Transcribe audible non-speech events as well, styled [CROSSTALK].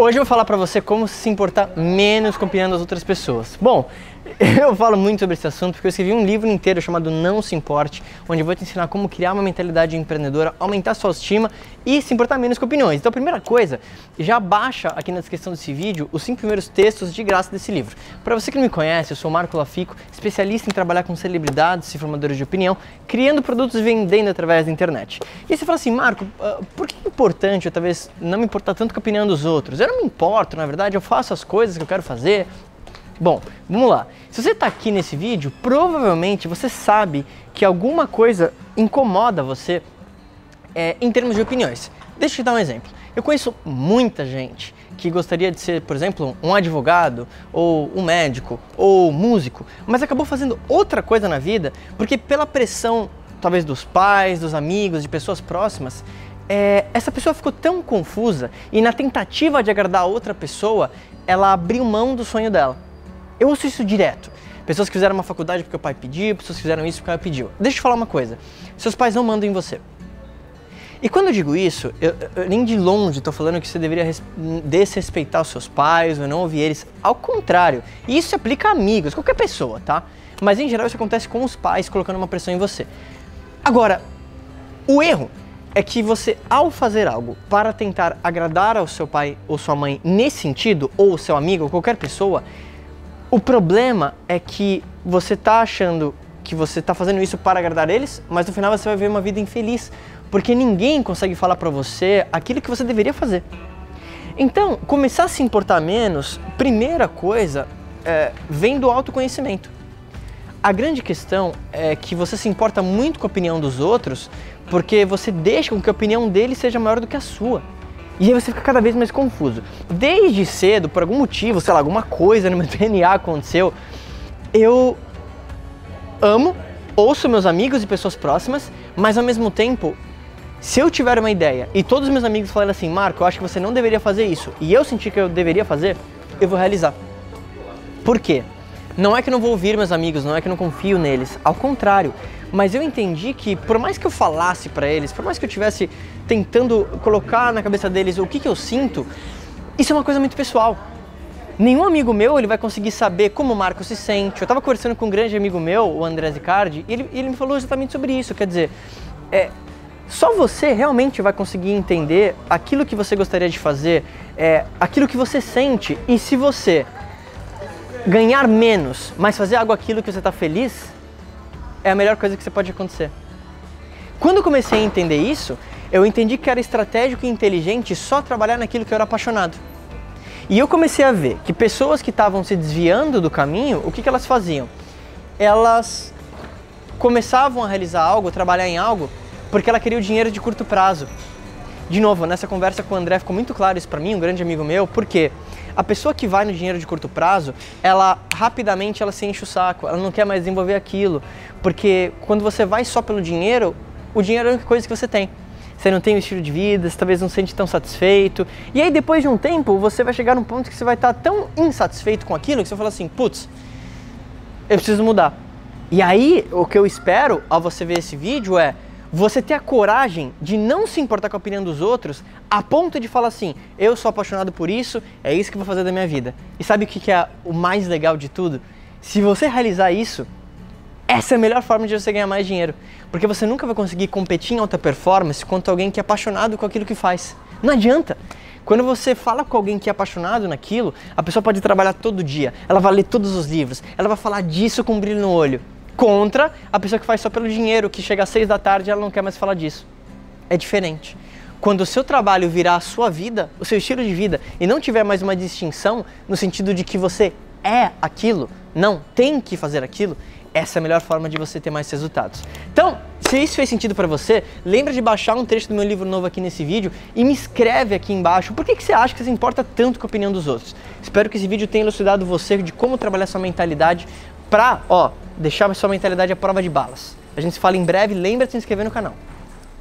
Hoje eu vou falar para você como se importar menos com a opinião das outras pessoas. Bom, [LAUGHS] eu falo muito sobre esse assunto porque eu escrevi um livro inteiro chamado Não Se Importe, onde eu vou te ensinar como criar uma mentalidade empreendedora, aumentar sua autoestima e se importar menos com opiniões. Então, a primeira coisa, já baixa aqui na descrição desse vídeo os cinco primeiros textos de graça desse livro. Para você que não me conhece, eu sou o Marco Lafico, especialista em trabalhar com celebridades e formadores de opinião, criando produtos e vendendo através da internet. E você fala assim, Marco, uh, por que é importante eu talvez não me importar tanto com a opinião dos outros? Eu não me importo, na verdade, eu faço as coisas que eu quero fazer. Bom, vamos lá. Se você está aqui nesse vídeo, provavelmente você sabe que alguma coisa incomoda você é, em termos de opiniões. Deixa eu te dar um exemplo. Eu conheço muita gente que gostaria de ser, por exemplo, um advogado, ou um médico, ou músico, mas acabou fazendo outra coisa na vida porque, pela pressão, talvez dos pais, dos amigos, de pessoas próximas, é, essa pessoa ficou tão confusa e, na tentativa de agradar a outra pessoa, ela abriu mão do sonho dela. Eu ouço isso direto. Pessoas que fizeram uma faculdade porque o pai pediu, pessoas que fizeram isso porque o pai pediu. Deixa eu te falar uma coisa: seus pais não mandam em você. E quando eu digo isso, eu, eu nem de longe estou falando que você deveria desrespeitar os seus pais ou não ouvir eles. Ao contrário, isso se aplica a amigos, qualquer pessoa, tá? Mas em geral isso acontece com os pais colocando uma pressão em você. Agora, o erro é que você, ao fazer algo para tentar agradar ao seu pai ou sua mãe nesse sentido, ou seu amigo ou qualquer pessoa, o problema é que você está achando que você está fazendo isso para agradar eles, mas no final você vai ver uma vida infeliz, porque ninguém consegue falar para você aquilo que você deveria fazer. Então, começar a se importar menos, primeira coisa, é, vem do autoconhecimento. A grande questão é que você se importa muito com a opinião dos outros, porque você deixa com que a opinião deles seja maior do que a sua. E aí você fica cada vez mais confuso. Desde cedo, por algum motivo, sei lá, alguma coisa no meu [LAUGHS] DNA aconteceu, eu amo, ouço meus amigos e pessoas próximas, mas ao mesmo tempo, se eu tiver uma ideia e todos os meus amigos falarem assim, Marco, eu acho que você não deveria fazer isso, e eu sentir que eu deveria fazer, eu vou realizar. Por quê? Não é que não vou ouvir meus amigos, não é que não confio neles, ao contrário, mas eu entendi que por mais que eu falasse para eles, por mais que eu tivesse tentando colocar na cabeça deles o que, que eu sinto, isso é uma coisa muito pessoal. Nenhum amigo meu ele vai conseguir saber como o Marco se sente. Eu estava conversando com um grande amigo meu, o André Zicardi, e ele, ele me falou exatamente sobre isso. Quer dizer, é, só você realmente vai conseguir entender aquilo que você gostaria de fazer, é, aquilo que você sente. E se você ganhar menos, mas fazer algo aquilo que você está feliz, é a melhor coisa que você pode acontecer. Quando eu comecei a entender isso, eu entendi que era estratégico e inteligente só trabalhar naquilo que eu era apaixonado. E eu comecei a ver que pessoas que estavam se desviando do caminho, o que, que elas faziam? Elas começavam a realizar algo, trabalhar em algo, porque ela queria o dinheiro de curto prazo. De novo, nessa conversa com o André ficou muito claro isso para mim, um grande amigo meu, porque a pessoa que vai no dinheiro de curto prazo, ela rapidamente ela se enche o saco, ela não quer mais desenvolver aquilo, porque quando você vai só pelo dinheiro, o dinheiro é a única coisa que você tem. Você não tem um estilo de vida, você talvez não se sente tão satisfeito. E aí depois de um tempo, você vai chegar num ponto que você vai estar tão insatisfeito com aquilo que você vai falar assim, putz, eu preciso mudar. E aí, o que eu espero ao você ver esse vídeo é você ter a coragem de não se importar com a opinião dos outros a ponto de falar assim: eu sou apaixonado por isso, é isso que eu vou fazer da minha vida. E sabe o que é o mais legal de tudo? Se você realizar isso, essa é a melhor forma de você ganhar mais dinheiro. Porque você nunca vai conseguir competir em alta performance quanto alguém que é apaixonado com aquilo que faz. Não adianta. Quando você fala com alguém que é apaixonado naquilo, a pessoa pode trabalhar todo dia, ela vai ler todos os livros, ela vai falar disso com um brilho no olho contra a pessoa que faz só pelo dinheiro, que chega às seis da tarde e ela não quer mais falar disso. É diferente. Quando o seu trabalho virar a sua vida, o seu estilo de vida, e não tiver mais uma distinção no sentido de que você é aquilo, não tem que fazer aquilo, essa é a melhor forma de você ter mais resultados. Então, se isso fez sentido para você, lembra de baixar um trecho do meu livro novo aqui nesse vídeo e me escreve aqui embaixo por que, que você acha que você importa tanto com a opinião dos outros. Espero que esse vídeo tenha elucidado você de como trabalhar sua mentalidade para, ó, deixar sua mentalidade à prova de balas. A gente se fala em breve, lembra de se inscrever no canal.